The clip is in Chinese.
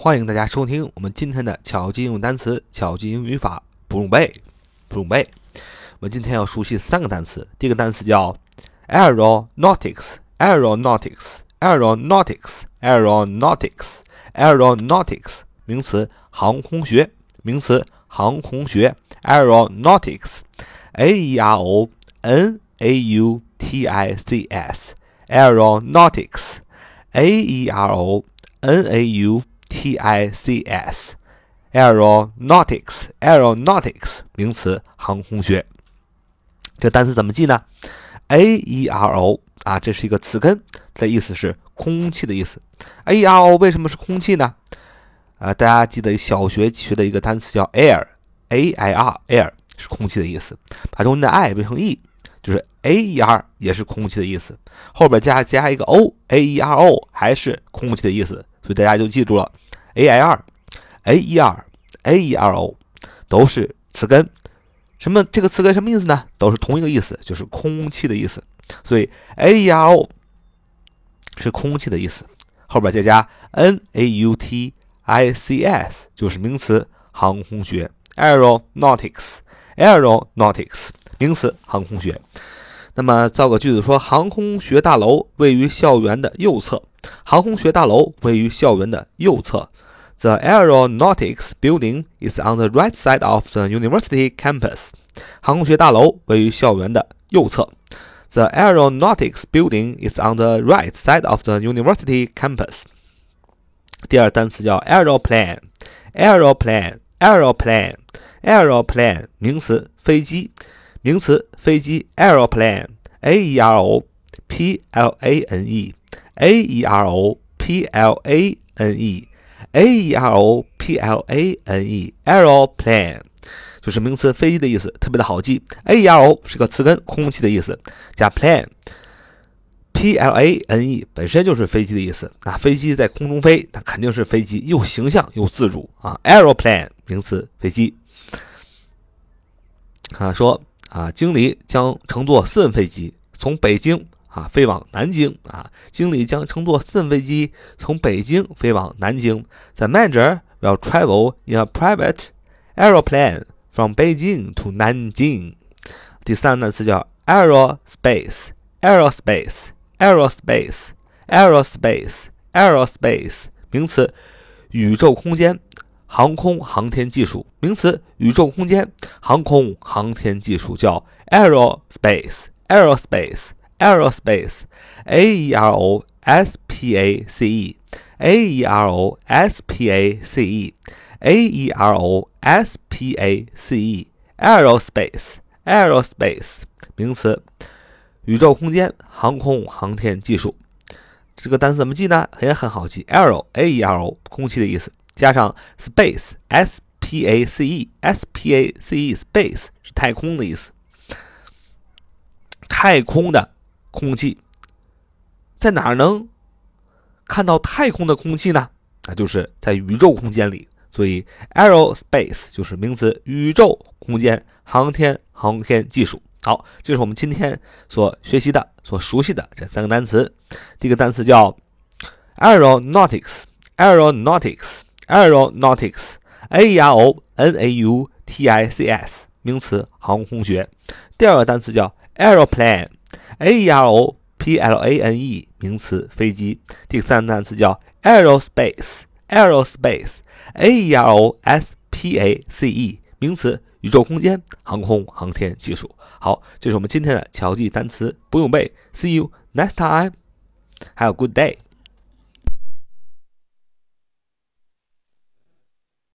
欢迎大家收听我们今天的巧记英语单词、巧记英语语法，不用背，不用背。我们今天要熟悉三个单词，第一个单词叫 aeronautics，aeronautics，aeronautics，aeronautics，aeronautics，名词，航空学，名词，航空学，aeronautics，a e r o n a u t i c s，aeronautics，a e r o n a u T I C S aeronautics aeronautics 名词航空学，这单词怎么记呢？A E R O 啊，这是一个词根，它的意思是空气的意思。A E R O 为什么是空气呢？啊，大家记得小学学的一个单词叫 air，A I R air 是空气的意思，把中间的 I 变成 E，就是 A E R 也是空气的意思，后边加加一个 O，A E R O 还是空气的意思。所以大家就记住了，a i r a e r a e r o 都是词根。什么？这个词根什么意思呢？都是同一个意思，就是空气的意思。所以 a e r o 是空气的意思，后边再加 n a u t i c s 就是名词，航空学 aeronautics aeronautics 名词，航空学。那么造个句子说，航空学大楼位于校园的右侧。航空学大楼位于校园的右侧。The aeronautics building is on the right side of the university campus. 航空学大楼位于校园的右侧。The aeronautics building is on the right side of the university campus. 第二单词叫 aeroplane。aeroplane aeroplane aeroplane 名词飞机。 名词飞机 aeroplane a e r o p l a n e a e r o p l a n e a e r o p l a n e aeroplane 就是名词飞机的意思，特别的好记。a e r o 是个词根，空气的意思，加 plane p l a n e 本身就是飞机的意思。那飞机在空中飞，那肯定是飞机，又形象又自主啊。aeroplane 名词飞机啊，说啊，经理将乘坐私人飞机从北京。啊，飞往南京啊！经理将乘坐私人飞机从北京飞往南京。The manager will travel in a private aeroplane from Beijing to Nanjing。第三个单词叫 aerospace，aerospace，aerospace，aerospace，名词，宇宙空间，航空航天技术。名词，宇宙空间，航空航天技术叫 aerospace，aerospace。aerospace, a e r o s p a c e, a e r o s p a c e, a e r o s p a c e, aerospace, aerospace 名词，宇宙空间、航空航天技术。这个单词怎么记呢？也很好记，aero, a e r o 空气的意思，加上 space, s p a c e, s p a c e, space 是太空的意思，太空的。空气在哪儿能看到太空的空气呢？那就是在宇宙空间里。所以，aerospace 就是名词，宇宙空间、航天、航天技术。好，这是我们今天所学习的、所熟悉的这三个单词。第一个单词叫 aeronautics，aeronautics Aeronautics, a e r o n a u t i c s，名词，航空学。第二个单词叫 aeroplane。aeroplane 名词飞机，第三个单词叫 aerospace，aerospace，aerospace 名词宇宙空间、航空航天技术。好，这是我们今天的巧记单词，不用背。See you next time. Have a good day.